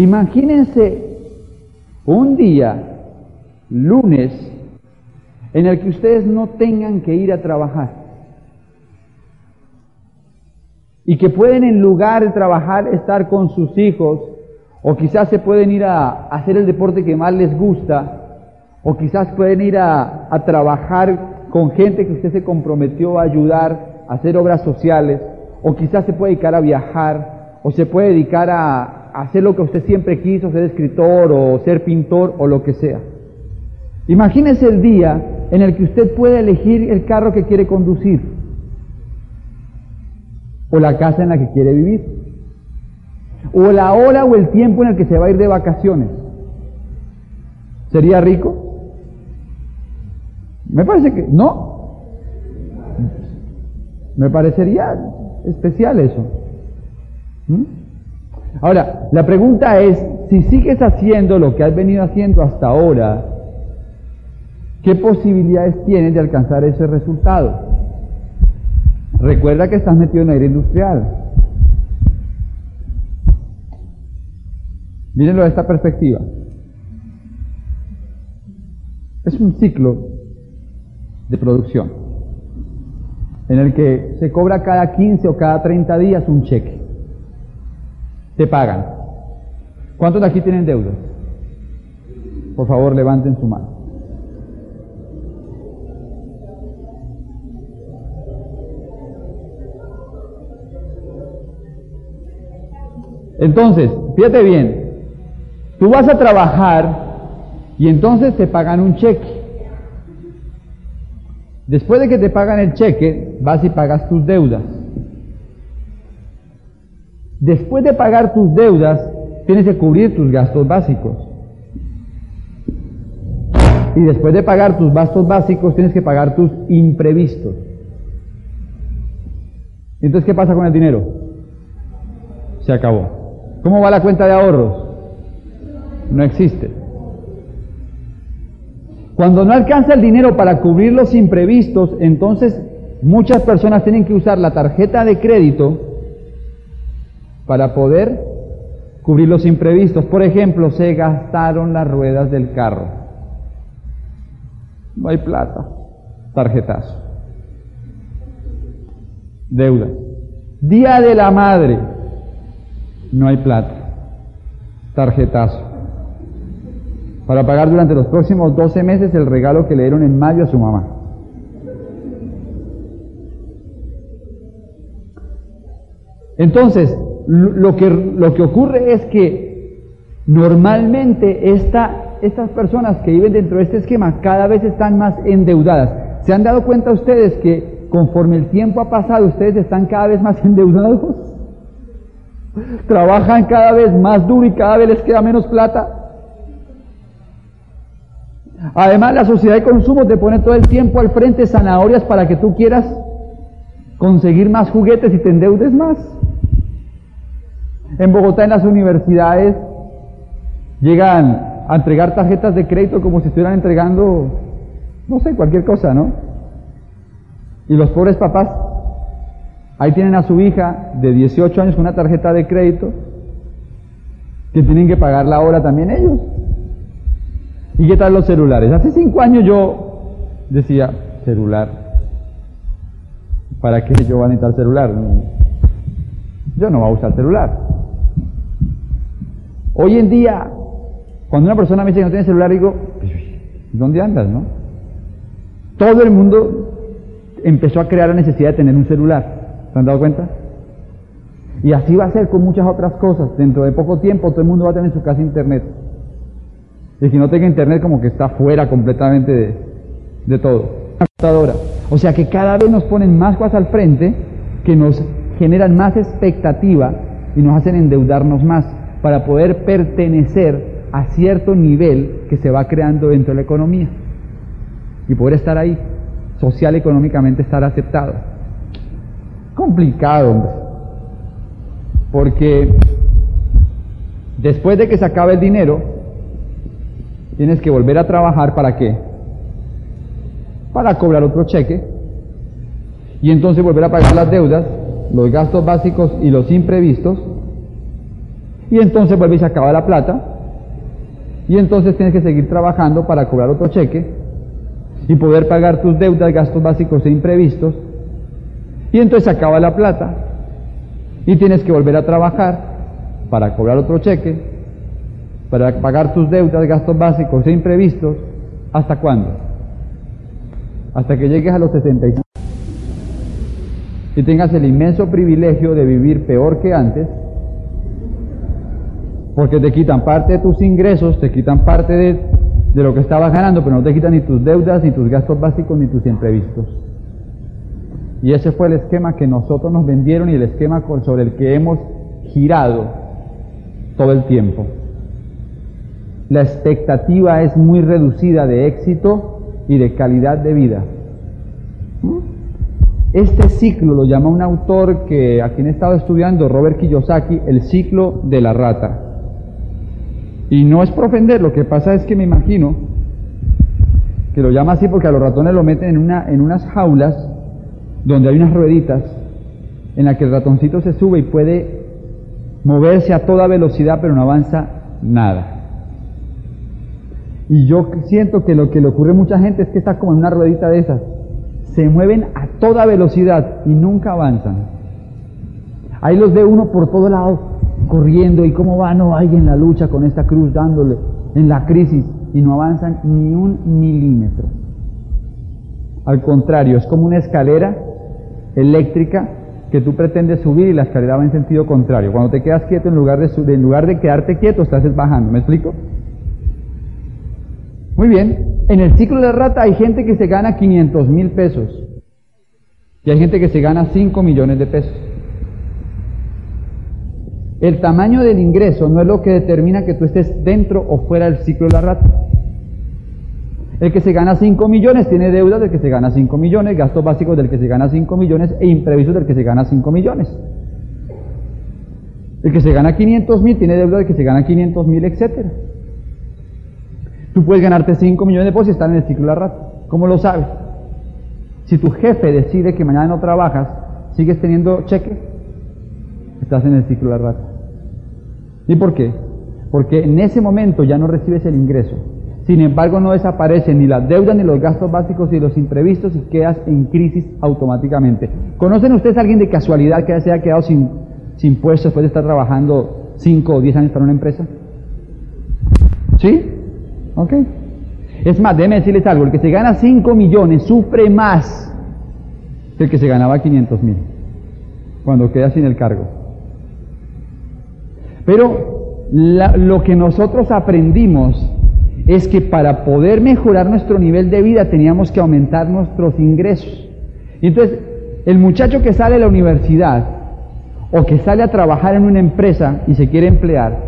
Imagínense un día, lunes, en el que ustedes no tengan que ir a trabajar. Y que pueden en lugar de trabajar estar con sus hijos, o quizás se pueden ir a, hacer el deporte que más les gusta, o quizás pueden ir a, trabajar con gente que usted se comprometió a ayudar, a hacer obras sociales, o quizás se puede dedicar a viajar, o se puede dedicar a, hacer lo que usted siempre quiso, ser escritor o ser pintor o lo que sea. Imagínese el día en el que usted puede elegir el carro que quiere conducir o la casa en la que quiere vivir o la hora o el tiempo en el que se va a ir de vacaciones. ¿Sería rico? Me parece que no. Me parecería especial eso. ¿Mm? Ahora, la pregunta es, si sigues haciendo lo que has venido haciendo hasta ahora, ¿qué posibilidades tienes de alcanzar ese resultado? Recuerda que estás metido en aire industrial. Mírenlo de esta perspectiva. Es un ciclo de producción en el que se cobra cada 15 o cada 30 días un cheque. Te pagan. ¿Cuántos de aquí tienen deudas? Por favor, levanten su mano. Entonces, fíjate bien, tú vas a trabajar y entonces te pagan un cheque. Después de que te pagan el cheque, vas y pagas tus deudas. Después de pagar tus deudas, tienes que cubrir tus gastos básicos. Y después de pagar tus gastos básicos, tienes que pagar tus imprevistos. Entonces, ¿qué pasa con el dinero? Se acabó. ¿Cómo va la cuenta de ahorros? No existe. Cuando no alcanza el dinero para cubrir los imprevistos, entonces muchas personas tienen que usar la tarjeta de crédito para poder cubrir los imprevistos. Por ejemplo, se gastaron las ruedas del carro. No hay plata. Tarjetazo. Deuda. Día de la madre. No hay plata. Tarjetazo. Para pagar durante los próximos 12 meses el regalo que le dieron en mayo a su mamá. Entonces, lo que, lo que ocurre es que normalmente esta, estas personas que viven dentro de este esquema cada vez están más endeudadas. ¿Se han dado cuenta ustedes que conforme el tiempo ha pasado ustedes están cada vez más endeudados? Trabajan cada vez más duro y cada vez les queda menos plata. Además, la sociedad de consumo te pone todo el tiempo al frente zanahorias para que tú quieras conseguir más juguetes y te endeudes más. En Bogotá, en las universidades, llegan a entregar tarjetas de crédito como si estuvieran entregando, no sé, cualquier cosa, ¿no? Y los pobres papás, ahí tienen a su hija de 18 años con una tarjeta de crédito, que tienen que pagar la hora también ellos. ¿Y qué tal los celulares? Hace cinco años yo decía, celular, ¿para qué yo voy a necesitar celular? Yo no voy a usar celular. Hoy en día, cuando una persona me dice que no tiene celular, digo, ¿dónde andas, no? Todo el mundo empezó a crear la necesidad de tener un celular. ¿Se han dado cuenta? Y así va a ser con muchas otras cosas. Dentro de poco tiempo todo el mundo va a tener en su casa internet. Y si no tenga internet como que está fuera completamente de, todo. O sea que cada vez nos ponen más cosas al frente que nos generan más expectativa y nos hacen endeudarnos más para poder pertenecer a cierto nivel que se va creando dentro de la economía y poder estar ahí, social, económicamente estar aceptado. Complicado, hombre. Porque después de que se acabe el dinero, tienes que volver a trabajar para qué? Para cobrar otro cheque y entonces volver a pagar las deudas, los gastos básicos y los imprevistos Y entonces vuelve y se acaba la plata. Y entonces tienes que seguir trabajando para cobrar otro cheque y poder pagar tus deudas, gastos básicos e imprevistos. Y entonces se acaba la plata y tienes que volver a trabajar para cobrar otro cheque, para pagar tus deudas, gastos básicos e imprevistos. ¿Hasta cuándo? Hasta que llegues a los 65 y tengas el inmenso privilegio de vivir peor que antes porque te quitan parte de tus ingresos, te quitan parte de, lo que estabas ganando, pero no te quitan ni tus deudas, ni tus gastos básicos, ni tus imprevistos. Y ese fue el esquema que nosotros nos vendieron y el esquema sobre el que hemos girado todo el tiempo. La expectativa es muy reducida de éxito y de calidad de vida. Este ciclo lo llama un autor que aquí he estado estudiando, Robert Kiyosaki, el ciclo de la rata. Y no es por ofender, lo que pasa es que me imagino que lo llama así porque a los ratones lo meten en, una, en unas jaulas donde hay unas rueditas en las que el ratoncito se sube y puede moverse a toda velocidad pero no avanza nada. Y yo siento que lo que le ocurre a mucha gente es que está como en una ruedita de esas. Se mueven toda velocidad y nunca avanzan. Ahí los ve uno por todo lado, corriendo y cómo va, no hay en la lucha con esta cruz dándole en la crisis y no avanzan ni un milímetro. Al contrario, es como una escalera eléctrica que tú pretendes subir y la escalera va en sentido contrario. Cuando te quedas quieto, en lugar de, en lugar de quedarte quieto, estás bajando. ¿Me explico? Muy bien. En el ciclo de rata hay gente que se gana 500 mil pesos y hay gente que se gana 5 millones de pesos. El tamaño del ingreso no es lo que determina que tú estés dentro o fuera del ciclo de la rata. El que se gana 5 millones tiene deudas del que se gana 5 millones, gastos básicos del que se gana 5 millones e imprevistos del que se gana 5 millones. El que se gana 500 mil tiene deuda del que se gana 500 mil, etc. Tú puedes ganarte 5 millones de pesos y estar en el ciclo de la rata. ¿Cómo lo sabes? Si tu jefe decide que mañana no trabajas, ¿sigues teniendo cheque? Estás en el ciclo de la rata. ¿Y por qué? Porque en ese momento ya no recibes el ingreso. Sin embargo, no desaparecen ni las deudas, ni los gastos básicos, ni los imprevistos y quedas en crisis automáticamente. ¿Conocen ustedes a alguien de casualidad que se haya quedado sin, sin puesto después de estar trabajando 5 o 10 años para una empresa? ¿Sí? Ok. Es más, déjenme decirles algo, el que se gana 5 millones sufre más que el que se ganaba 500 mil cuando queda sin el cargo. Pero lo que nosotros aprendimos es que para poder mejorar nuestro nivel de vida teníamos que aumentar nuestros ingresos. Y entonces, el muchacho que sale de la universidad o que sale a trabajar en una empresa y se quiere emplear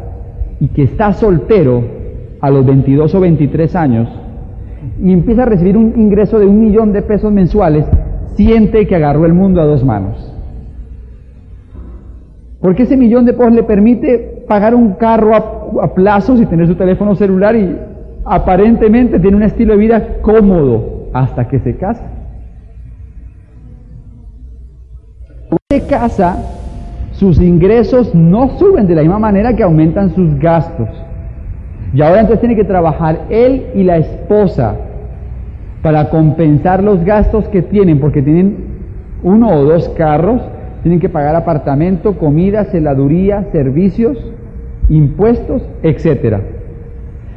y que está soltero a los 22 o 23 años y empieza a recibir un ingreso de un millón de pesos mensuales, siente que agarró el mundo a dos manos. Porque ese millón de pesos le permite pagar un carro a, plazos y tener su teléfono celular y aparentemente tiene un estilo de vida cómodo hasta que se casa. Cuando se casa, sus ingresos no suben de la misma manera que aumentan sus gastos. Y ahora entonces tiene que trabajar él y la esposa para compensar los gastos que tienen, porque tienen uno o dos carros tienen que pagar apartamento, comida, celaduría, servicios, impuestos, etc.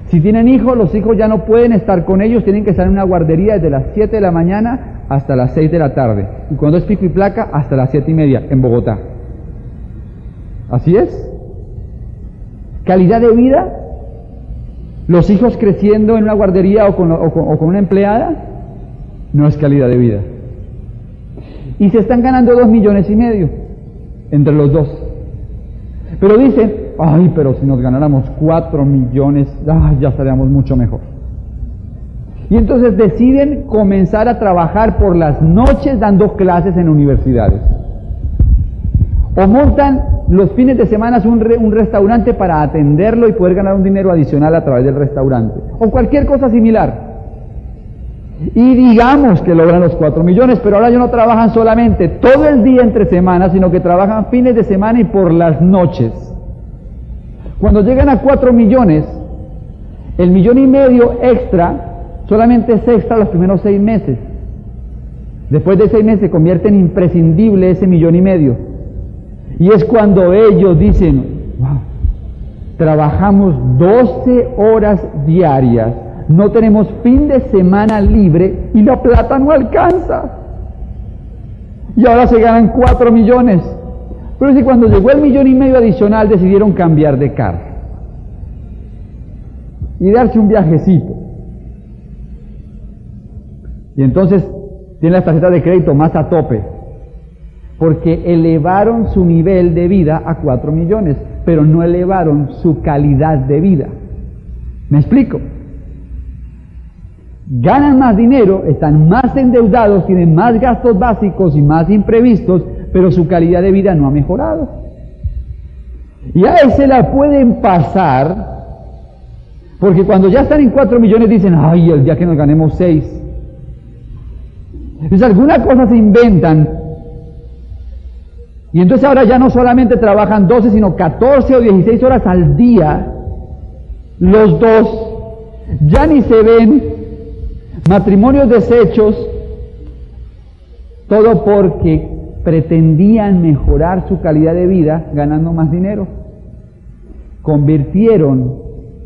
Si tienen hijos, los hijos ya no pueden estar con ellos, tienen que estar en una guardería desde las 7 de la mañana hasta las 6 de la tarde. Y cuando es pico y placa, hasta las 7 y media en Bogotá. Así es. Calidad de vida. Los hijos creciendo en una guardería o con, una empleada, no es calidad de vida y se están ganando dos millones y medio entre los dos. Pero dicen, ay, pero si nos ganáramos cuatro millones, ya estaríamos mucho mejor. Y entonces deciden comenzar a trabajar por las noches dando clases en universidades. O montan los fines de semana un, un restaurante para atenderlo y poder ganar un dinero adicional a través del restaurante. O cualquier cosa similar. Y digamos que logran los 4 millones, pero ahora ellos no trabajan solamente todo el día entre semanas, sino que trabajan fines de semana y por las noches. Cuando llegan a 4 millones, el millón y medio extra solamente es extra los primeros seis meses. Después de seis meses se convierte en imprescindible ese millón y medio. Y es cuando ellos dicen, wow, trabajamos 12 horas diarias, no tenemos fin de semana libre y la plata no alcanza. Y ahora se ganan 4 millones. Pero si cuando llegó el millón y medio adicional decidieron cambiar de carro y darse un viajecito. Y entonces tienen las tarjetas de crédito más a tope, porque elevaron su nivel de vida a 4 millones, pero no elevaron su calidad de vida. ¿Me explico? Ganan más dinero, están más endeudados, tienen más gastos básicos y más imprevistos, pero su calidad de vida no ha mejorado. Y a ese la pueden pasar, porque cuando ya están en 4 millones dicen, ay, el día que nos ganemos 6. Entonces algunas cosas se inventan. Y entonces ahora ya no solamente trabajan 12, sino 14 o 16 horas al día. Los dos ya ni se ven. Matrimonios deshechos. Todo porque pretendían mejorar su calidad de vida ganando más dinero. Convirtieron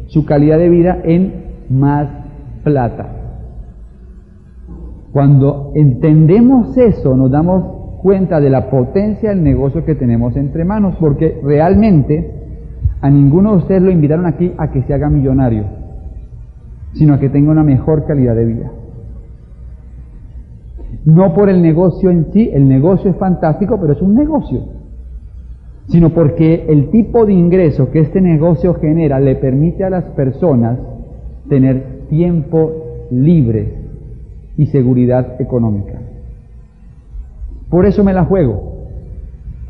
su calidad de vida en más plata. Cuando entendemos eso, nos damos cuenta de la potencia del negocio que tenemos entre manos, porque realmente a ninguno de ustedes lo invitaron aquí a que se haga millonario, sino a que tenga una mejor calidad de vida. No por el negocio en sí, el negocio es fantástico, pero es un negocio, sino porque el tipo de ingreso que este negocio genera le permite a las personas tener tiempo libre y seguridad económica. Por eso me la juego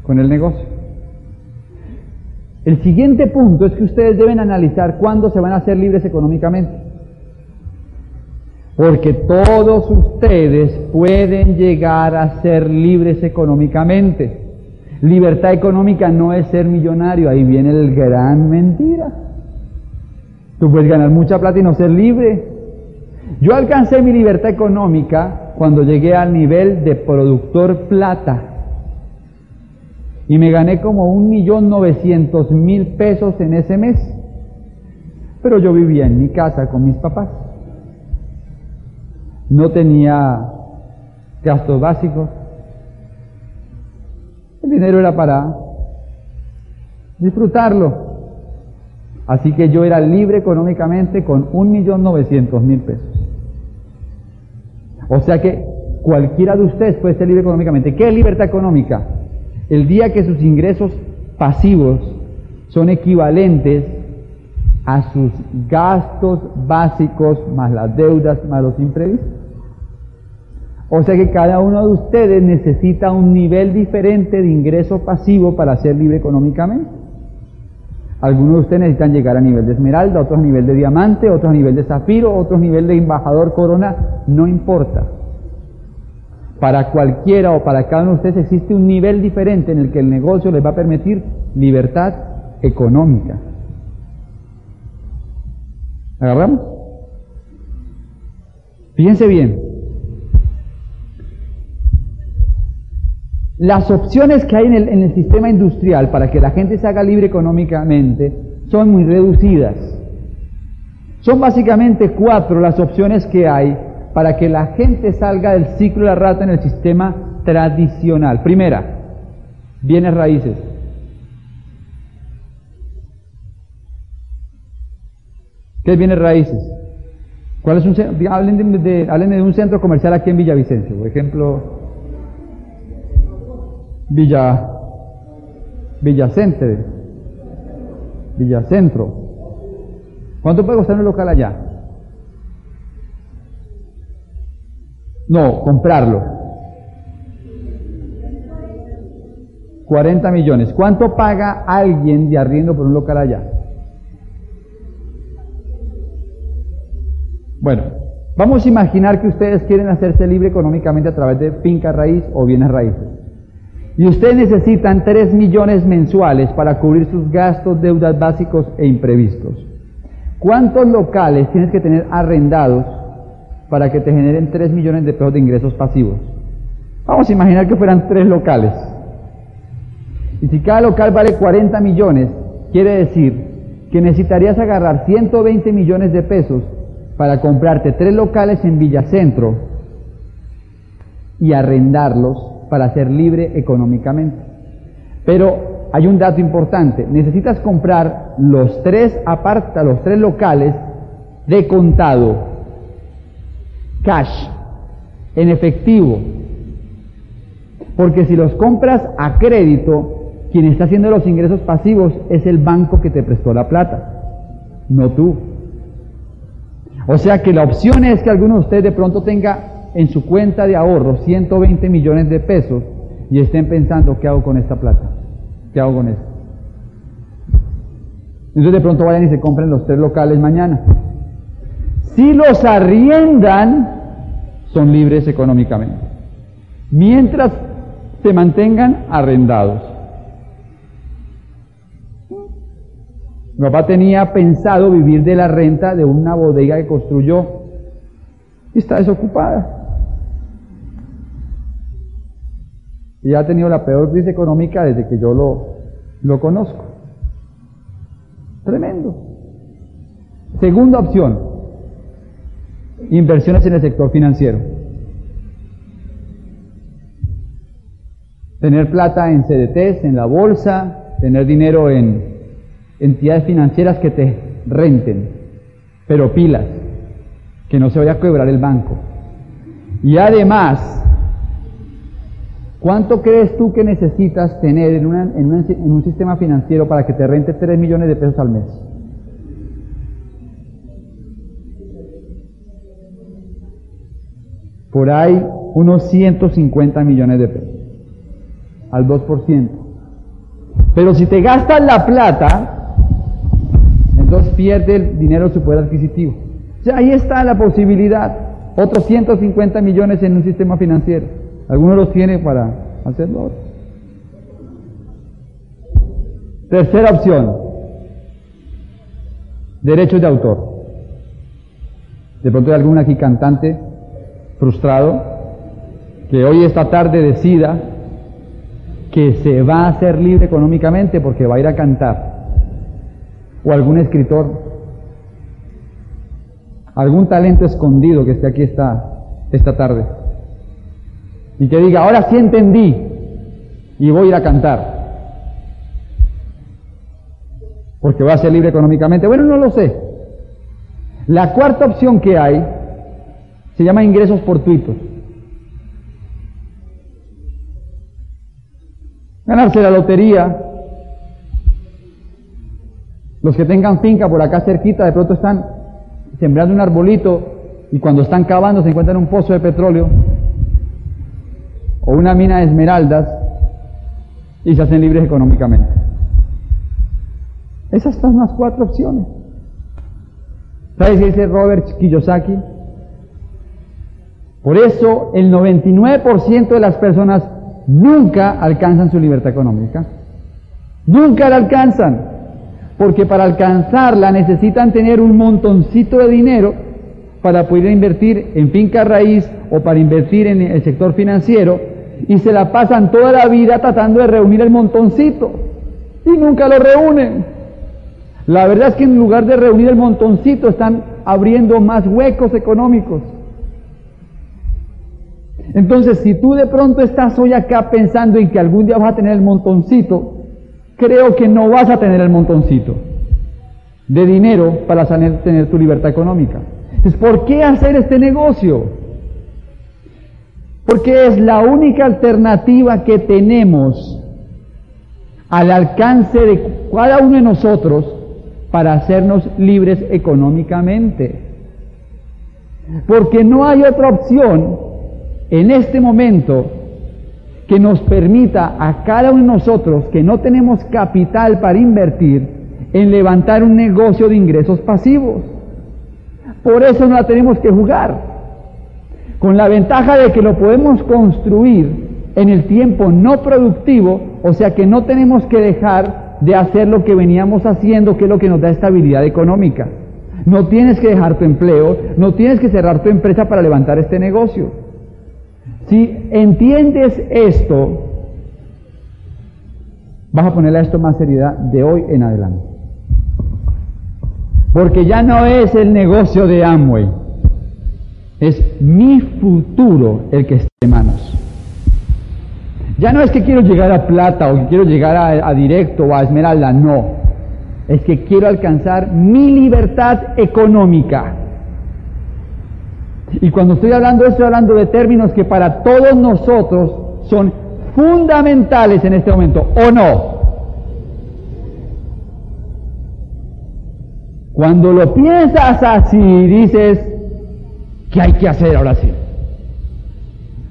con el negocio. El siguiente punto es que ustedes deben analizar cuándo se van a hacer libres económicamente. Porque todos ustedes pueden llegar a ser libres económicamente. Libertad económica no es ser millonario, ahí viene el gran mentira. Tú puedes ganar mucha plata y no ser libre. Yo alcancé mi libertad económica cuando llegué al nivel de productor plata y me gané como un millón novecientos mil pesos en ese mes. Pero yo vivía en mi casa con mis papás. No tenía gastos básicos. El dinero era para disfrutarlo. Así que yo era libre económicamente con un millón novecientos mil pesos. O sea que cualquiera de ustedes puede ser libre económicamente. ¿Qué es libertad económica? El día que sus ingresos pasivos son equivalentes a sus gastos básicos más las deudas más los imprevistos. O sea que cada uno de ustedes necesita un nivel diferente de ingreso pasivo para ser libre económicamente. Algunos de ustedes necesitan llegar a nivel de esmeralda, otros a nivel de diamante, otros a nivel de zafiro, otros a nivel de embajador corona, no importa. Para cualquiera o para cada uno de ustedes existe un nivel diferente en el que el negocio les va a permitir libertad económica. ¿Agarramos? Fíjense bien, Las opciones que hay en el, sistema industrial para que la gente se haga libre económicamente son muy reducidas. Son básicamente cuatro las opciones que hay para que la gente salga del ciclo de la rata en el sistema tradicional. Primera, bienes raíces. ¿Qué es bienes raíces? ¿Cuál es un, hablen, de, hablen de un centro comercial aquí en Villavicencio, por ejemplo, Villa, Villacente, Villacentro. ¿Cuánto puede costar un local allá? No, comprarlo. 40 millones. ¿Cuánto paga alguien de arriendo por un local allá? Bueno, vamos a imaginar que ustedes quieren hacerse libre económicamente a través de finca raíz o bienes raíces. Y ustedes necesitan 3 millones mensuales para cubrir sus gastos, deudas básicos e imprevistos. ¿Cuántos locales tienes que tener arrendados para que te generen 3 millones de pesos de ingresos pasivos? Vamos a imaginar que fueran 3 locales. Y si cada local vale 40 millones, quiere decir que necesitarías agarrar 120 millones de pesos para comprarte 3 locales en Villacentro y arrendarlos para ser libre económicamente. Pero hay un dato importante, necesitas comprar los tres aparta, los tres locales de contado, cash, en efectivo. Porque si los compras a crédito, quien está haciendo los ingresos pasivos es el banco que te prestó la plata, no tú. O sea que la opción es que alguno de ustedes de pronto tenga en su cuenta de ahorro 120 millones de pesos y estén pensando, ¿qué hago con esta plata? ¿Qué hago con esto? Entonces de pronto vayan y se compren los tres locales mañana. Si los arriendan, son libres económicamente. Mientras se mantengan arrendados. Mi papá tenía pensado vivir de la renta de una bodega que construyó y está desocupada. Y ha tenido la peor crisis económica desde que yo lo, lo conozco. Tremendo. Segunda opción, inversiones en el sector financiero. Tener plata en CDTs, en la bolsa, tener dinero en entidades financieras que te renten, pero pilas, que no se vaya a quebrar el banco. Y además, ¿Cuánto crees tú que necesitas tener en, un sistema financiero para que te rente 3 millones de pesos al mes? Por ahí unos 150 millones de pesos, al 2%. Pero si te gastas la plata, entonces pierde el dinero de su poder adquisitivo. Ya ahí está la posibilidad, otros 150 millones en un sistema financiero. Algunos los tiene para hacerlo. Tercera opción, derechos de autor. De pronto hay algún aquí cantante frustrado que hoy esta tarde decida que se va a hacer libre económicamente porque va a ir a cantar. O algún escritor, algún talento escondido que esté aquí esta, esta tarde y que diga, ahora sí entendí y voy a ir a cantar. Porque va a ser libre económicamente. Bueno, no lo sé. La cuarta opción que hay se llama ingresos fortuitos. Ganarse la lotería. Los que tengan finca por acá cerquita de pronto están sembrando un arbolito y cuando están cavando se encuentran un pozo de petróleo o una mina de esmeraldas y se hacen libres económicamente. Esas son las cuatro opciones. ¿Sabes qué dice Robert Kiyosaki? Por eso el 99% de las personas nunca alcanzan su libertad económica. Nunca la alcanzan. Porque para alcanzarla necesitan tener un montoncito de dinero para poder invertir en finca raíz o para invertir en el sector financiero y se la pasan toda la vida tratando de reunir el montoncito y nunca lo reúnen. La verdad es que en lugar de reunir el montoncito están abriendo más huecos económicos. Entonces, si tú de pronto estás hoy acá pensando en que algún día vas a tener el montoncito, creo que no vas a tener el montoncito de dinero para tener tu libertad económica. Entonces, ¿por qué hacer este negocio? Porque es la única alternativa que tenemos al alcance de cada uno de nosotros para hacernos libres económicamente. Porque no hay otra opción en este momento que nos permita a cada uno de nosotros que no tenemos capital para invertir en levantar un negocio de ingresos pasivos. Por eso no la tenemos que jugar con la ventaja de que lo podemos construir en el tiempo no productivo, o sea que no tenemos que dejar de hacer lo que veníamos haciendo, que es lo que nos da estabilidad económica. No tienes que dejar tu empleo, no tienes que cerrar tu empresa para levantar este negocio. Si entiendes esto, vas a ponerle a esto más seriedad de hoy en adelante. Porque ya no es el negocio de Amway, es mi futuro el que esté en manos. Ya no es que quiero llegar a plata o que quiero llegar a, a directo o a esmeralda, no. Es que quiero alcanzar mi libertad económica. Y cuando estoy hablando, estoy hablando de términos que para todos nosotros son fundamentales en este momento, ¿o no? Cuando lo piensas así, dices, ¿qué hay que hacer ahora sí?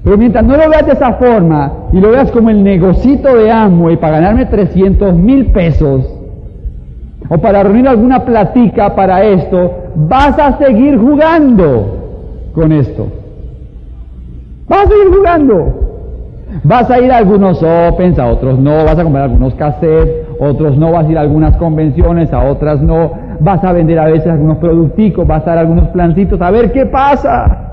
Pero mientras no lo veas de esa forma y lo veas como el negocito de y para ganarme 300 mil pesos o para reunir alguna platica para esto, vas a seguir jugando con esto. Vas a seguir jugando. Vas a ir a algunos opens, a otros no, vas a comprar algunos cassettes, otros no, vas a ir a algunas convenciones, a otras no, vas a vender a veces algunos producticos, vas a dar algunos plancitos, a ver qué pasa.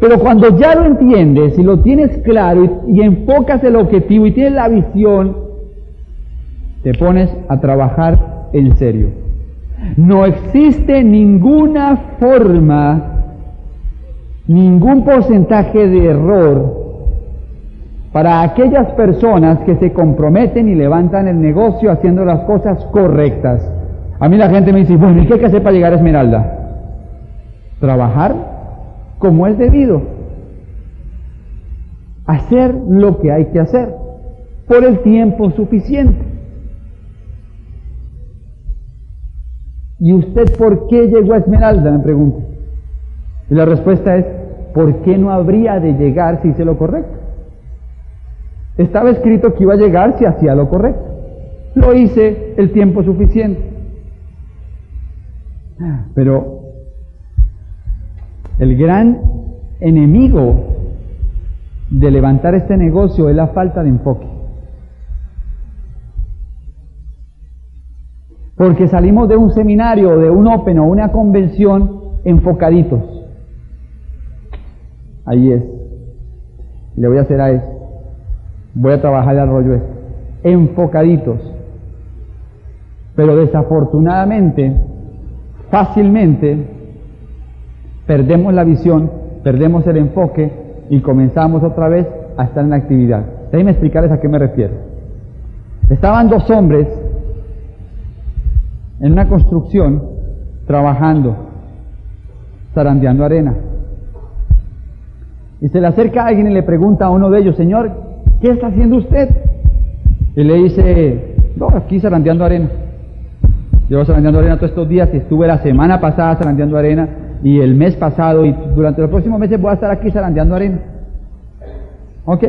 Pero cuando ya lo entiendes y lo tienes claro y, y, enfocas el objetivo y tienes la visión, te pones a trabajar en serio. No existe ninguna forma ningún porcentaje de error para aquellas personas que se comprometen y levantan el negocio haciendo las cosas correctas. A mí la gente me dice, bueno, ¿y qué hay que hacer para llegar a Esmeralda? Trabajar como es debido. Hacer lo que hay que hacer por el tiempo suficiente. ¿Y usted por qué llegó a Esmeralda? Me pregunto. Y la respuesta es, ¿por qué no habría de llegar si hice lo correcto? Estaba escrito que iba a llegar si hacía lo correcto. Lo hice el tiempo suficiente. Pero el gran enemigo de levantar este negocio es la falta de enfoque. Porque salimos de un seminario, de un open o una convención enfocaditos. Ahí es. Le voy a hacer a eso. Voy a trabajar el rollo este. Enfocaditos. Pero desafortunadamente, fácilmente, perdemos la visión, perdemos el enfoque y comenzamos otra vez a estar en la actividad. Déjenme explicarles a qué me refiero. Estaban dos hombres en una construcción trabajando, zarandeando arena. Y se le acerca alguien y le pregunta a uno de ellos, Señor, ¿qué está haciendo usted? Y le dice, no, aquí zarandeando arena. Llevo zarandeando arena todos estos días estuve la semana pasada zarandeando arena y el mes pasado y durante los próximos meses voy a estar aquí zarandeando arena. ¿Ok?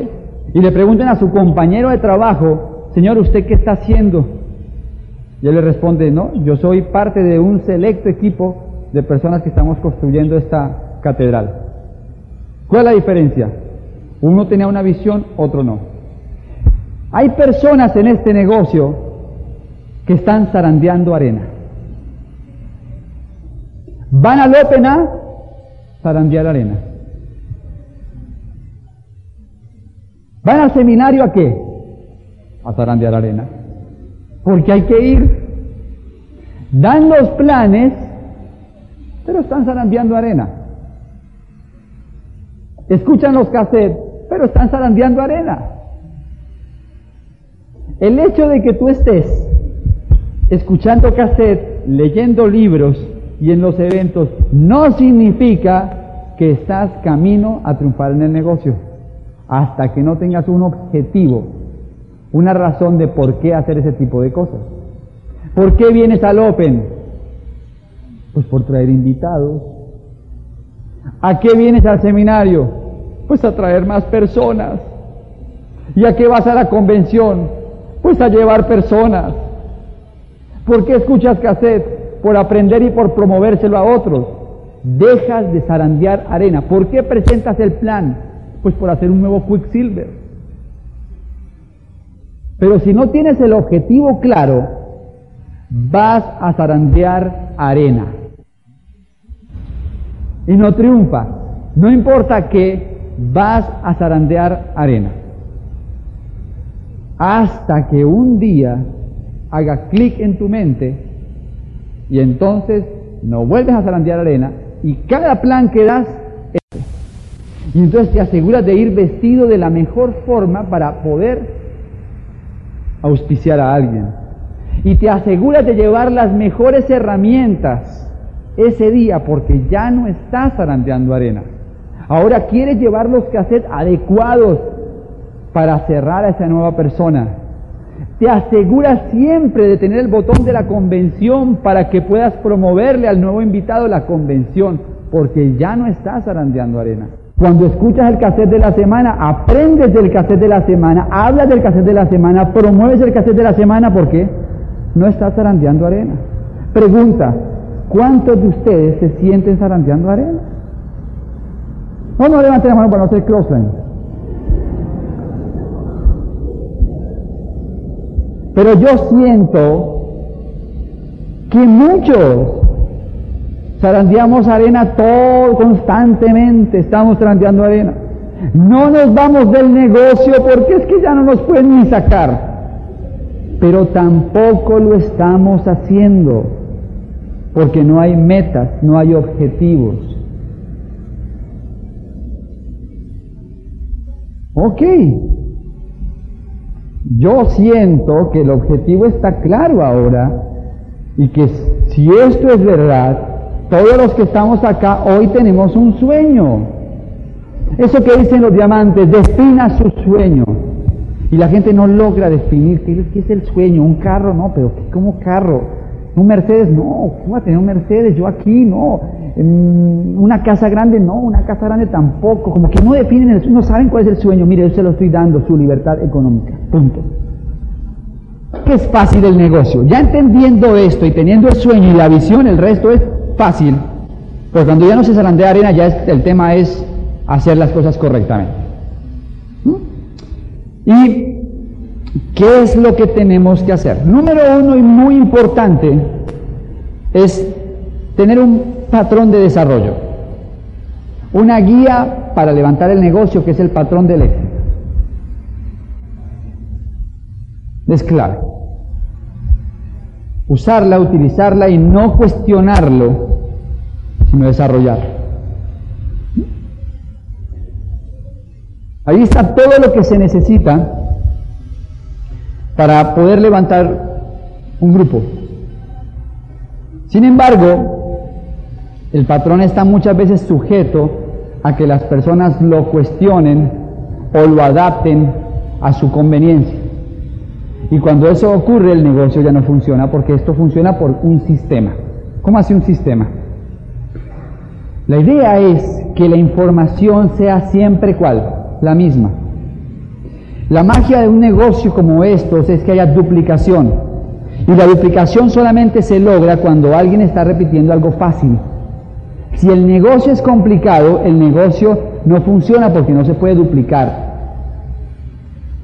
Y le preguntan a su compañero de trabajo, Señor, ¿usted qué está haciendo? Y él le responde, no, yo soy parte de un selecto equipo de personas que estamos construyendo esta catedral. ¿Cuál es la diferencia? Uno tenía una visión, otro no. Hay personas en este negocio que están zarandeando arena. Van al Open a zarandear arena. Van al seminario a qué? A zarandear arena. Porque hay que ir. Dan los planes, pero están zarandeando arena. Escuchan los cassettes, pero están zarandeando arena. El hecho de que tú estés escuchando cassette, leyendo libros y en los eventos no significa que estás camino a triunfar en el negocio. Hasta que no tengas un objetivo, una razón de por qué hacer ese tipo de cosas. ¿Por qué vienes al Open? Pues por traer invitados, ¿A qué vienes al seminario? Pues a traer más personas. ¿Y a qué vas a la convención? Pues a llevar personas. ¿Por qué escuchas cassette? Por aprender y por promovérselo a otros. dejas de zarandear arena. ¿Por qué presentas el plan? Pues por hacer un nuevo Quicksilver. Pero si no tienes el objetivo claro, vas a zarandear arena. Y no triunfa. No importa que vas a zarandear arena. Hasta que un día haga clic en tu mente y entonces no vuelves a zarandear arena y cada plan que das es y entonces te aseguras de ir vestido de la mejor forma para poder auspiciar a alguien. Y te aseguras de llevar las mejores herramientas ese día porque ya no estás zarandeando arena. Ahora quieres llevar los cassettes adecuados para cerrar a esa nueva persona. Te aseguras siempre de tener el botón de la convención para que puedas promoverle al nuevo invitado la convención, porque ya no estás zarandeando arena. Cuando escuchas el cassette de la semana, aprendes del cassette de la semana, hablas del cassette de la semana, promueves el cassette de la semana, ¿por qué? No estás zarandeando arena. Pregunta, ¿cuántos de ustedes se sienten zarandeando arena? No, no levanten la mano para no hacer crossline. Pero yo siento que muchos zarandeamos arena todo constantemente, estamos zarandeando arena. No nos vamos del negocio porque es que ya no nos pueden ni sacar. Pero tampoco lo estamos haciendo porque no hay metas, no hay objetivos. Ok, yo siento que el objetivo está claro ahora y que si esto es verdad, todos los que estamos acá hoy tenemos un sueño. Eso que dicen los diamantes, defina su sueño. Y la gente no logra definir qué es el sueño. Un carro, no, pero ¿cómo carro? Un Mercedes, no, ¿cómo va a tener un Mercedes? Yo aquí, no. Una casa grande, no, una casa grande tampoco. Como que no definen el no saben cuál es el sueño. Mire, yo se lo estoy dando, su libertad económica. Punto. ¿Qué es fácil el negocio? Ya entendiendo esto y teniendo el sueño y la visión, el resto es fácil. Pues cuando ya no se de arena, ya el tema es hacer las cosas correctamente. ¿Mm? ¿Y qué es lo que tenemos que hacer? Número uno y muy importante es tener un patrón de desarrollo, una guía para levantar el negocio que es el patrón del éxito. Es clave. Usarla, utilizarla y no cuestionarlo, sino desarrollarlo. Ahí está todo lo que se necesita para poder levantar un grupo. Sin embargo, el patrón está muchas veces sujeto a que las personas lo cuestionen o lo adapten a su conveniencia. Y cuando eso ocurre, el negocio ya no funciona porque esto funciona por un sistema. ¿Cómo hace un sistema? La idea es que la información sea siempre cuál? la misma. La magia de un negocio como estos es que haya duplicación. Y la duplicación solamente se logra cuando alguien está repitiendo algo fácil. Si el negocio es complicado, el negocio no funciona porque no se puede duplicar.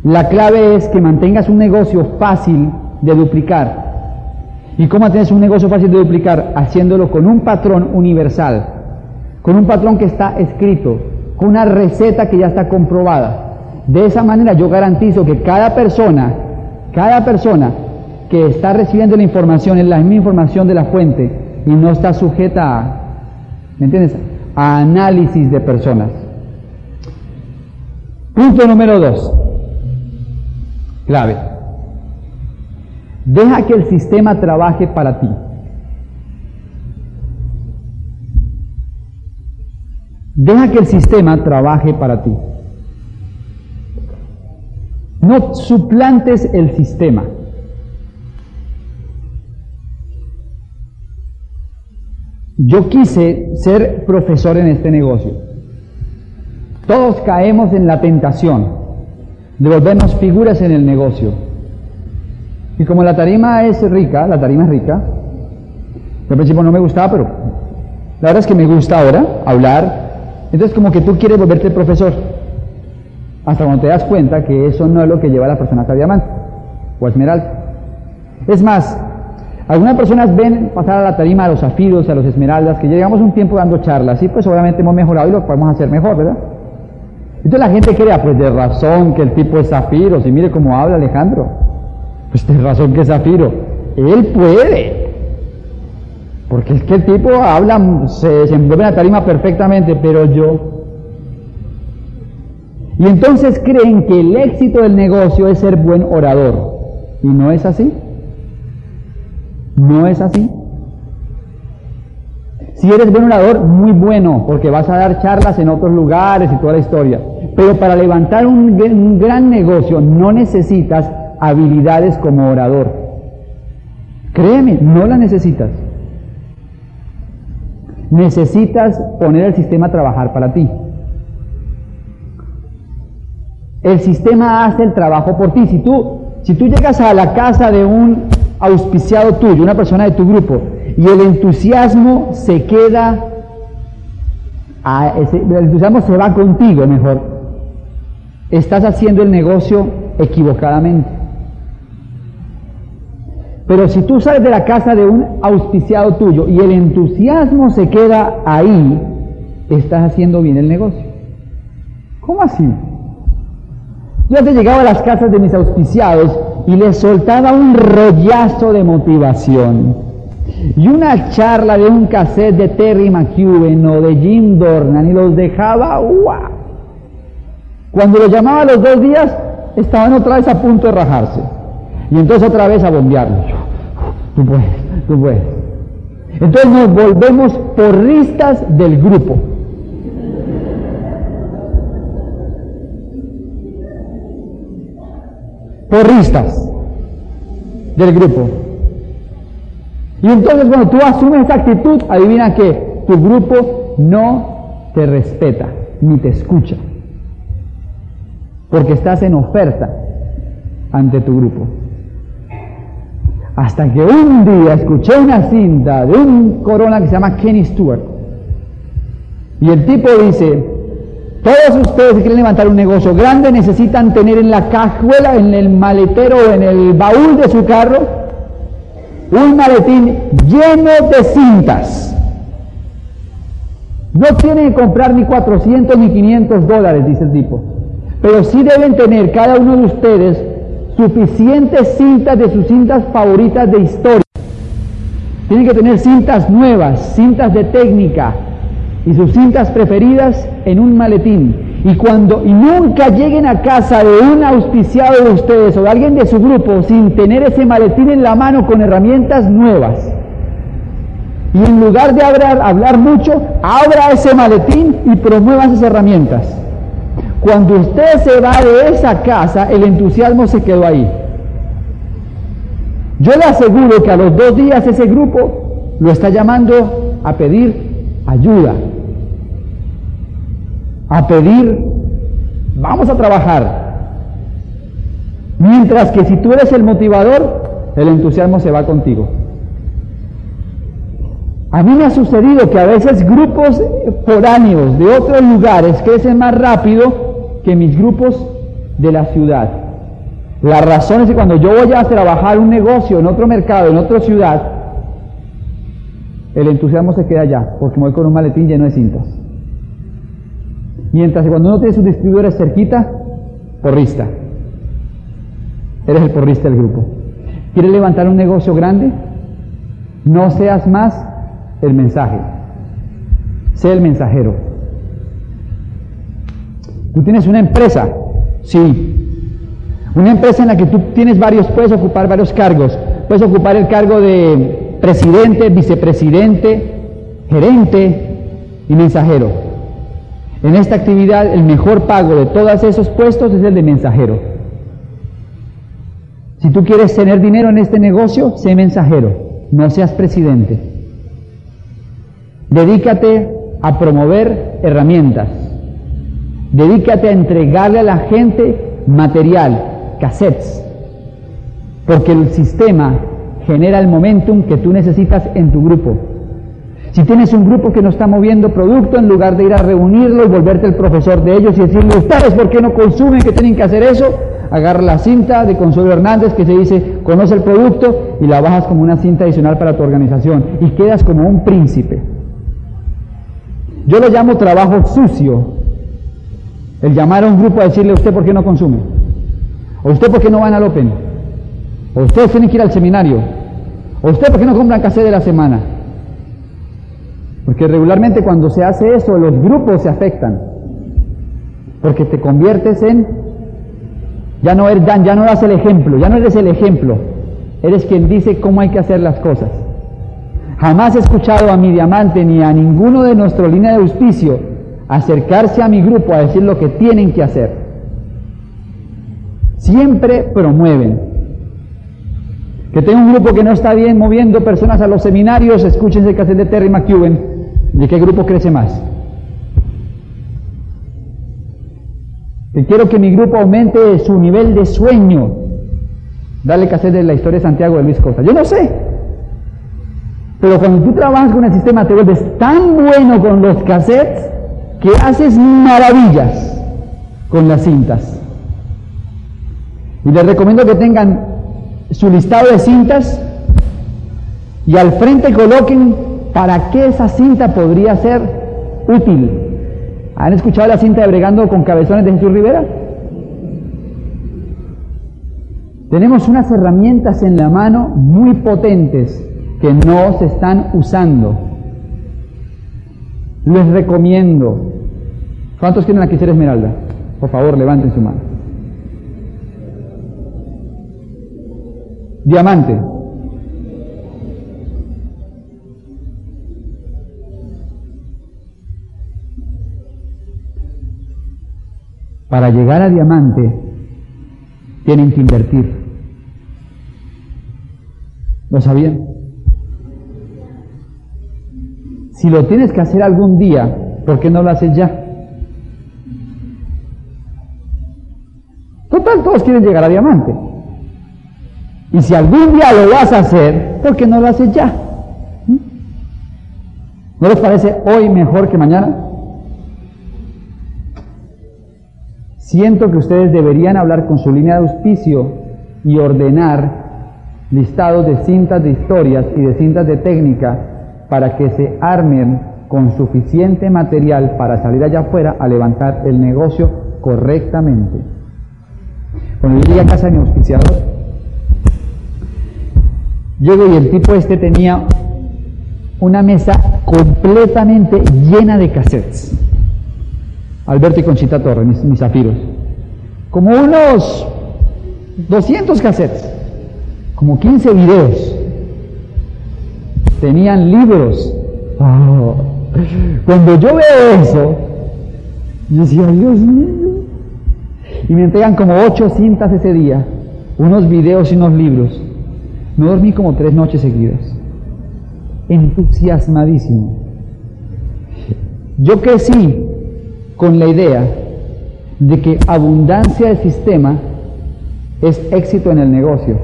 La clave es que mantengas un negocio fácil de duplicar. ¿Y cómo tienes un negocio fácil de duplicar? Haciéndolo con un patrón universal, con un patrón que está escrito, una receta que ya está comprobada. De esa manera yo garantizo que cada persona, cada persona que está recibiendo la información es la misma información de la fuente y no está sujeta a, ¿me entiendes? A análisis de personas. Punto número dos. Clave. Deja que el sistema trabaje para ti. Deja que el sistema trabaje para ti. No suplantes el sistema. Yo quise ser profesor en este negocio. Todos caemos en la tentación de volvernos figuras en el negocio. Y como la tarima es rica, la tarima es rica, al principio no me gustaba, pero La verdad es que me gusta ahora hablar. Entonces como que tú quieres volverte profesor. Hasta cuando te das cuenta que eso no es lo que lleva a la persona a diamante o a esmeralda. Es más, algunas personas ven pasar a la tarima a los zafiros, a los esmeraldas, que llegamos un tiempo dando charlas, y pues obviamente hemos mejorado y lo podemos hacer mejor, ¿verdad? Entonces la gente cree, ah, pues de razón que el tipo es zafiro, si mire cómo habla Alejandro, pues de razón que es zafiro, él puede, porque es que el tipo habla, se desenvuelve en la tarima perfectamente, pero yo... Y entonces creen que el éxito del negocio es ser buen orador, y no es así. No es así. Si eres buen orador, muy bueno, porque vas a dar charlas en otros lugares y toda la historia. Pero para levantar un, gran negocio no necesitas habilidades como orador. Créeme, no las necesitas. Necesitas poner el sistema a trabajar para ti. El sistema hace el trabajo por ti. Si tú, si tú llegas a la casa de un auspiciado tuyo, una persona de tu grupo, y el entusiasmo se queda, el entusiasmo se va contigo mejor, estás haciendo el negocio equivocadamente. Pero si tú sales de la casa de un auspiciado tuyo y el entusiasmo se queda ahí, estás haciendo bien el negocio. ¿Cómo así? Yo antes llegaba a las casas de mis auspiciados y les soltaba un rollazo de motivación. Y una charla de un cassette de Terry McEwen o de Jim Dornan y los dejaba ¡guau! Cuando los llamaba los dos días, estaban otra vez a punto de rajarse. Y entonces otra vez a bombearlos. Tú puedes, tú puedes. Entonces nos volvemos porristas del grupo. Porristas del grupo. Y entonces cuando tú asumes esa actitud, adivina que tu grupo no te respeta ni te escucha. Porque estás en oferta ante tu grupo. Hasta que un día escuché una cinta de un corona que se llama Kenny Stewart. Y el tipo dice, todos ustedes que quieren levantar un negocio grande necesitan tener en la cajuela, en el maletero o en el baúl de su carro un maletín lleno de cintas. No tienen que comprar ni 400 ni 500 dólares, dice el tipo. Pero sí deben tener cada uno de ustedes suficientes cintas de sus cintas favoritas de historia. Tienen que tener cintas nuevas, cintas de técnica, y sus cintas preferidas en un maletín. Y cuando y nunca lleguen a casa de un auspiciado de ustedes o de alguien de su grupo sin tener ese maletín en la mano con herramientas nuevas. Y en lugar de hablar, hablar mucho, abra ese maletín y promueva esas herramientas. Cuando usted se va de esa casa, el entusiasmo se quedó ahí. Yo le aseguro que a los dos días ese grupo lo está llamando a pedir ayuda, a pedir, vamos a trabajar. Mientras que si tú eres el motivador, el entusiasmo se va contigo. A mí me ha sucedido que a veces grupos foráneos de otros lugares crecen más rápido que mis grupos de la ciudad. La razón es que cuando yo voy a trabajar un negocio en otro mercado, en otra ciudad, el entusiasmo se queda allá, porque me voy con un maletín lleno de cintas. Mientras que cuando uno tiene sus distribuidores cerquita, porrista. Eres el porrista del grupo. ¿Quieres levantar un negocio grande? No seas más el mensaje. Sé el mensajero. Tú tienes una empresa, sí. Una empresa en la que tú tienes varios, puedes ocupar varios cargos. Puedes ocupar el cargo de presidente, vicepresidente, gerente y mensajero. En esta actividad el mejor pago de todos esos puestos es el de mensajero. Si tú quieres tener dinero en este negocio, sé mensajero, no seas presidente. Dedícate a promover herramientas. Dedícate a entregarle a la gente material, cassettes, porque el sistema genera el momentum que tú necesitas en tu grupo. Si tienes un grupo que no está moviendo producto, en lugar de ir a reunirlo y volverte el profesor de ellos y decirle, ustedes, ¿por qué no consumen? que tienen que hacer eso? Agarra la cinta de Consuelo Hernández que se dice, conoce el producto y la bajas como una cinta adicional para tu organización y quedas como un príncipe. Yo lo llamo trabajo sucio. El llamar a un grupo a decirle, ¿usted por qué no consume? ¿O usted por qué no van al Open? ¿O ustedes tienen que ir al seminario? ¿O usted por qué no compran café de la semana? Porque regularmente cuando se hace eso, los grupos se afectan. Porque te conviertes en, ya no eres, ya no das el ejemplo, ya no eres el ejemplo, eres quien dice cómo hay que hacer las cosas. Jamás he escuchado a mi diamante ni a ninguno de nuestra línea de auspicio acercarse a mi grupo a decir lo que tienen que hacer. Siempre promueven. Que tenga un grupo que no está bien moviendo personas a los seminarios, escúchense el cassette de Terry McEwen, ¿De qué grupo crece más? Que quiero que mi grupo aumente su nivel de sueño. Dale cassette de la historia de Santiago de Luis Costa. Yo no sé. Pero cuando tú trabajas con el sistema te vuelves tan bueno con los cassettes que haces maravillas con las cintas. Y les recomiendo que tengan su listado de cintas y al frente coloquen ¿Para qué esa cinta podría ser útil? ¿Han escuchado la cinta de Bregando con Cabezones de Jesús Rivera? Tenemos unas herramientas en la mano muy potentes que no se están usando. Les recomiendo. ¿Cuántos quieren aquí ser Esmeralda? Por favor, levanten su mano. Diamante. Para llegar a diamante tienen que invertir. ¿Lo sabían? Si lo tienes que hacer algún día, ¿por qué no lo haces ya? Total, todos quieren llegar a diamante. Y si algún día lo vas a hacer, ¿por qué no lo haces ya? ¿Mm? ¿No les parece hoy mejor que mañana? Siento que ustedes deberían hablar con su línea de auspicio y ordenar listados de cintas de historias y de cintas de técnica para que se armen con suficiente material para salir allá afuera a levantar el negocio correctamente. Cuando yo llegué a casa de mi auspiciador, llego y el tipo este tenía una mesa completamente llena de cassettes Alberto y Conchita Torres, mis, zafiros. Como unos 200 cassettes, como 15 videos. Tenían libros. Oh. Cuando yo veo eso, yo decía, Dios mío. Y me entregan como ocho cintas ese día, unos videos y unos libros. No dormí como tres noches seguidas. Entusiasmadísimo. Yo que sí con la idea de que abundancia de sistema es éxito en el negocio.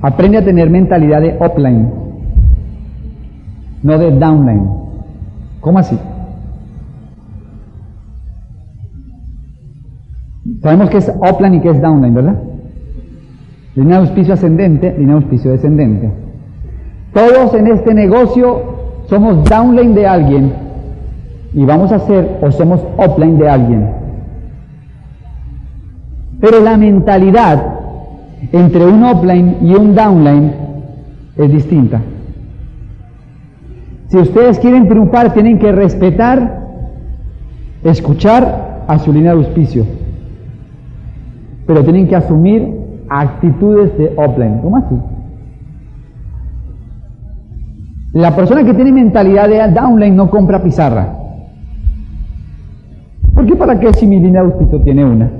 Aprende a tener mentalidad de upline, no de downline. ¿Cómo así? Sabemos que es upline y que es downline, ¿verdad? Línea de auspicio ascendente, línea de auspicio descendente. Todos en este negocio somos downline de alguien y vamos a ser o somos offline de alguien. Pero la mentalidad entre un offline y un downline es distinta. Si ustedes quieren triunfar, tienen que respetar, escuchar a su línea de auspicio. Pero tienen que asumir actitudes de offline. ¿Cómo así? La persona que tiene mentalidad de downline no compra pizarra. ¿Por qué para qué si de auspicio tiene una?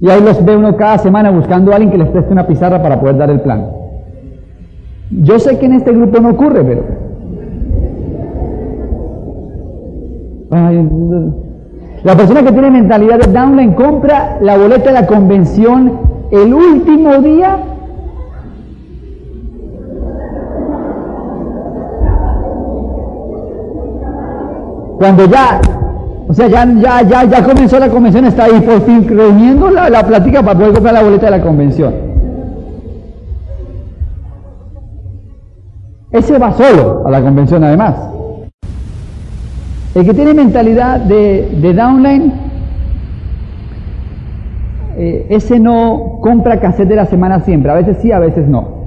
Y ahí los ve uno cada semana buscando a alguien que les preste una pizarra para poder dar el plan. Yo sé que en este grupo no ocurre, pero... la persona que tiene mentalidad de downline compra la boleta de la convención el último día Cuando ya, o sea, ya, ya, ya, ya comenzó la convención, está ahí por fin reuniendo la, la plática para poder comprar la boleta de la convención. Ese va solo a la convención además. El que tiene mentalidad de, de downline, eh, ese no compra cassette de la semana siempre, a veces sí, a veces no.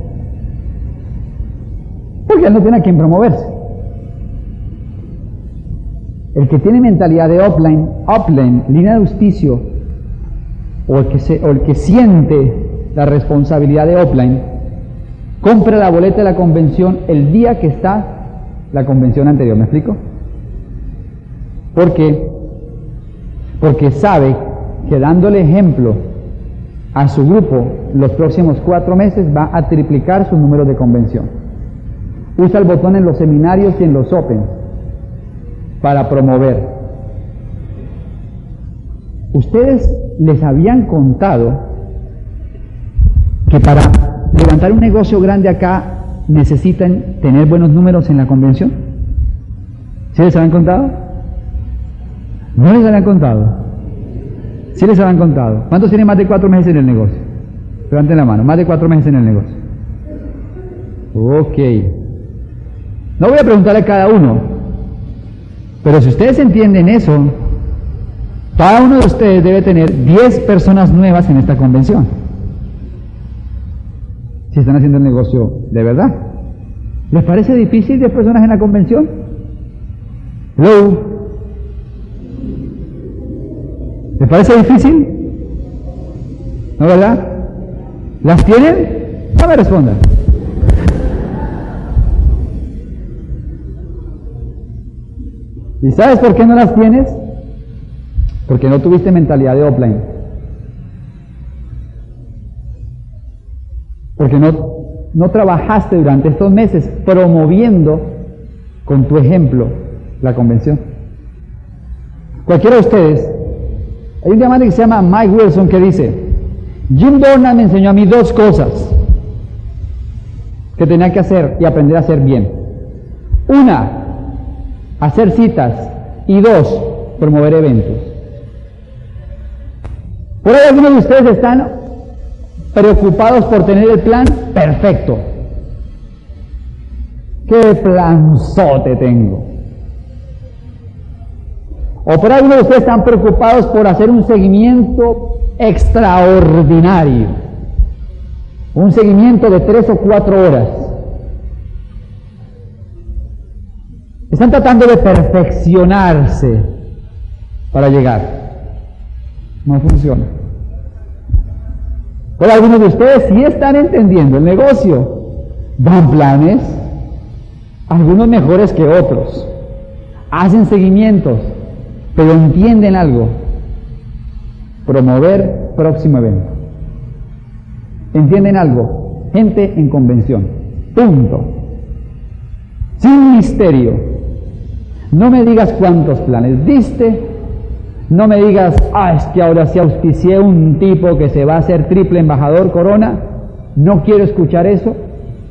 Porque él no tiene a quien promoverse. El que tiene mentalidad de upline, upline, línea de auspicio, o el que, o el que siente la responsabilidad de upline, compra la boleta de la convención el día que está la convención anterior. ¿Me explico? ¿Por qué? Porque sabe que dándole ejemplo a su grupo los próximos cuatro meses va a triplicar su número de convención. Usa el botón en los seminarios y en los Open para promover. Ustedes les habían contado que para levantar un negocio grande acá necesitan tener buenos números en la convención. ¿Sí les habían contado? ¿No les habían contado? Sí les habían contado. ¿Cuántos tienen más de cuatro meses en el negocio? Levanten la mano, más de cuatro meses en el negocio. Ok. No voy a preguntarle a cada uno, pero si ustedes entienden eso, cada uno de ustedes debe tener 10 personas nuevas en esta convención si están haciendo el negocio de verdad. ¿Les parece difícil 10 personas en la convención? Hello. ¿Les parece difícil? ¿No verdad? ¿Las tienen? No me respondan. ¿Y sabes por qué no las tienes? Porque no tuviste mentalidad de offline. porque no, no trabajaste durante estos meses promoviendo con tu ejemplo la convención. Cualquiera de ustedes, hay un diamante que se llama Mike Wilson que dice, Jim Dornan me enseñó a mí dos cosas que tenía que hacer y aprender a hacer bien. Una, hacer citas y dos, promover eventos. Por ahí algunos de ustedes están preocupados por tener el plan perfecto. ¿Qué planzote tengo? O por ahí de ustedes están preocupados por hacer un seguimiento extraordinario. Un seguimiento de tres o cuatro horas. Están tratando de perfeccionarse para llegar. No funciona. Pero algunos de ustedes sí están entendiendo el negocio. Dan planes, algunos mejores que otros. Hacen seguimientos, pero entienden algo. Promover próximo evento. ¿Entienden algo? Gente en convención. Punto. Sin misterio. No me digas cuántos planes diste, no me digas, ah, es que ahora se auspicié un tipo que se va a hacer triple embajador corona. No quiero escuchar eso.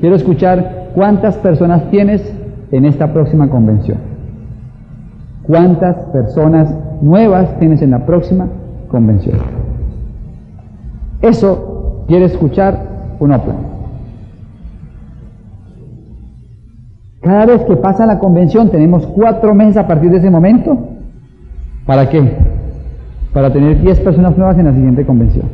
Quiero escuchar cuántas personas tienes en esta próxima convención. ¿Cuántas personas nuevas tienes en la próxima convención? Eso quiere escuchar un plan. Cada vez que pasa la convención, tenemos cuatro meses a partir de ese momento. ¿Para qué? para tener 10 personas nuevas en la siguiente convención.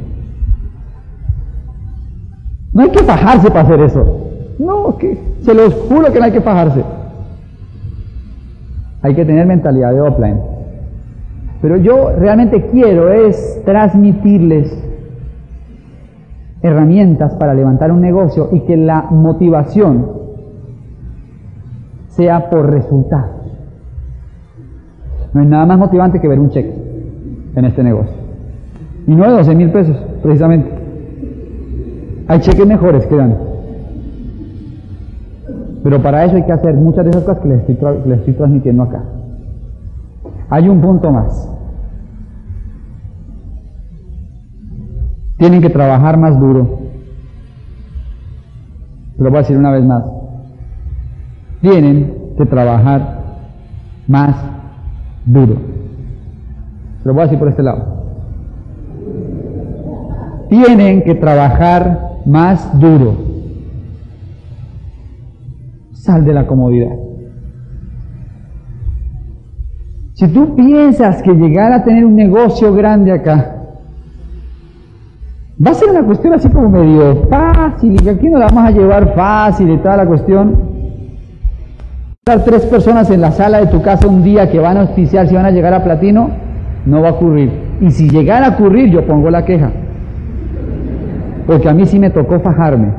No hay que fajarse para hacer eso. No, que se los juro que no hay que fajarse. Hay que tener mentalidad de offline. Pero yo realmente quiero es transmitirles herramientas para levantar un negocio y que la motivación sea por resultados. No hay nada más motivante que ver un cheque en este negocio. Y no de 12 mil pesos, precisamente. Hay cheques mejores que dan. Pero para eso hay que hacer muchas de esas cosas que les estoy, les estoy transmitiendo acá. Hay un punto más. Tienen que trabajar más duro. lo voy a decir una vez más. Tienen que trabajar más duro. Lo voy a decir por este lado. Tienen que trabajar más duro. Sal de la comodidad. Si tú piensas que llegar a tener un negocio grande acá va a ser una cuestión así como medio fácil y que aquí nos la vamos a llevar fácil y toda la cuestión, tres personas en la sala de tu casa un día que van a auspiciar si van a llegar a platino, no va a ocurrir. Y si llegara a ocurrir, yo pongo la queja. Porque a mí sí me tocó fajarme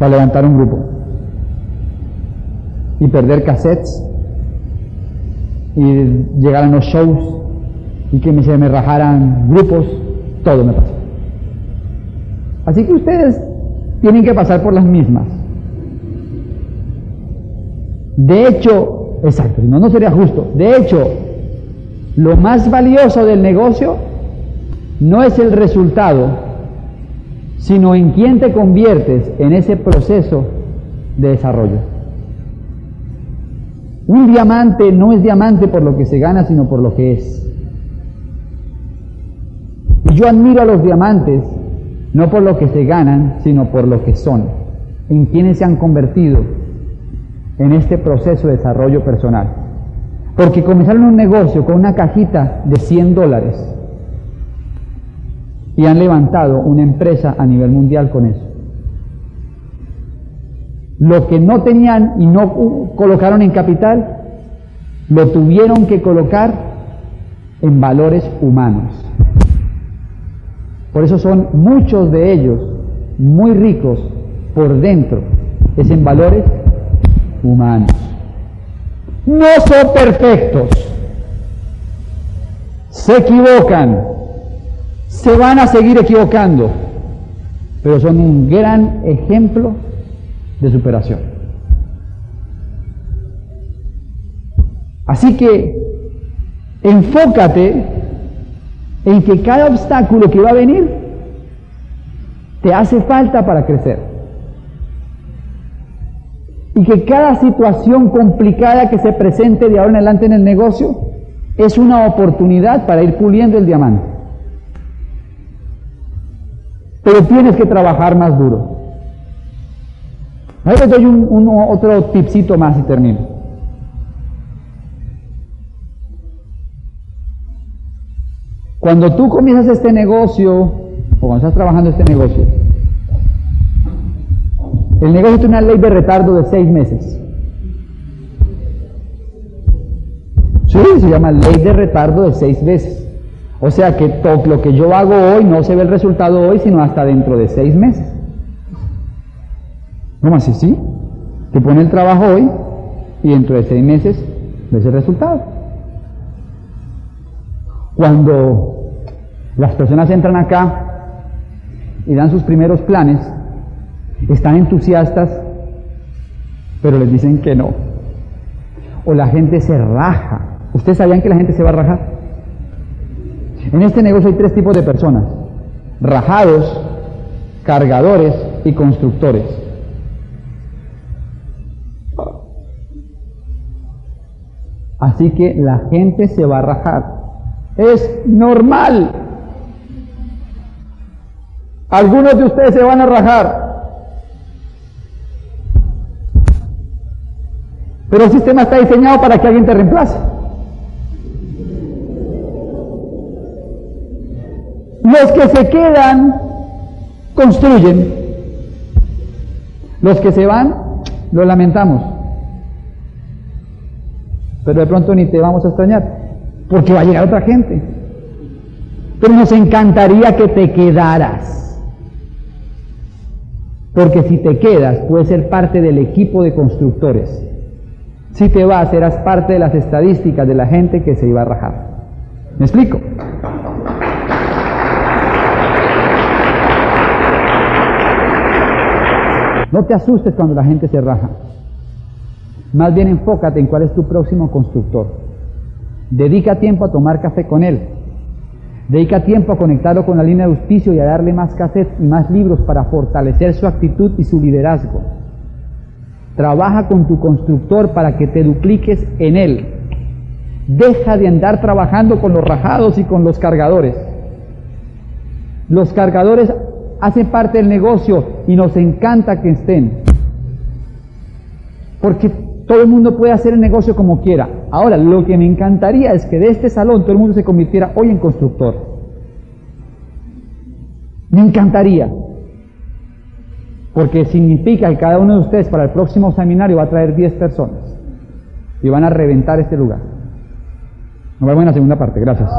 para levantar un grupo y perder cassettes y llegar a los shows y que se me rajaran grupos, todo me pasó. Así que ustedes tienen que pasar por las mismas. De hecho, exacto, no, no sería justo. De hecho, lo más valioso del negocio no es el resultado, sino en quién te conviertes en ese proceso de desarrollo. Un diamante no es diamante por lo que se gana, sino por lo que es. Y yo admiro a los diamantes no por lo que se ganan, sino por lo que son, en quienes se han convertido en este proceso de desarrollo personal. Porque comenzaron un negocio con una cajita de 100 dólares y han levantado una empresa a nivel mundial con eso. Lo que no tenían y no colocaron en capital, lo tuvieron que colocar en valores humanos. Por eso son muchos de ellos muy ricos por dentro, es en valores humanos. No son perfectos, se equivocan, se van a seguir equivocando, pero son un gran ejemplo de superación. Así que enfócate en que cada obstáculo que va a venir te hace falta para crecer. Y que cada situación complicada que se presente de ahora en adelante en el negocio es una oportunidad para ir puliendo el diamante. Pero tienes que trabajar más duro. Ahí les doy un, otro tipcito más y termino. Cuando tú comienzas este negocio, o cuando estás trabajando este negocio, el negocio tiene una ley de retardo de seis meses. Sí, se llama ley de retardo de seis meses. O sea que todo lo que yo hago hoy no se ve el resultado hoy, sino hasta dentro de seis meses. ¿Cómo así? Sí. Te pone el trabajo hoy y dentro de seis meses ves el resultado. Cuando las personas entran acá y dan sus primeros planes, están entusiastas, pero les dicen que no. O la gente se raja. ¿Ustedes sabían que la gente se va a rajar? En este negocio hay tres tipos de personas. Rajados, cargadores y constructores. Así que la gente se va a rajar es normal. Algunos de ustedes se van a rajar. Pero el sistema está diseñado para que alguien te reemplace. Los que se quedan construyen. Los que se van, lo lamentamos. Pero de pronto ni te vamos a extrañar porque va a llegar otra gente. Pero nos encantaría que te quedaras. Porque si te quedas, puedes ser parte del equipo de constructores. Si te vas, serás parte de las estadísticas de la gente que se iba a rajar. ¿Me explico? No te asustes cuando la gente se raja. Más bien enfócate en cuál es tu próximo constructor. Dedica tiempo a tomar café con él. Dedica tiempo a conectarlo con la línea de auspicio y a darle más cassettes y más libros para fortalecer su actitud y su liderazgo. Trabaja con tu constructor para que te dupliques en él Deja de andar trabajando con los rajados y con los cargadores. Los cargadores hacen parte del negocio y nos encanta que estén. Porque todo el mundo puede hacer el negocio como quiera. Ahora, lo que me encantaría es que de este salón todo el mundo se convirtiera hoy en constructor. Me encantaría. Porque significa que cada uno de ustedes para el próximo seminario va a traer 10 personas. Y van a reventar este lugar. Nos vemos en la segunda parte. Gracias.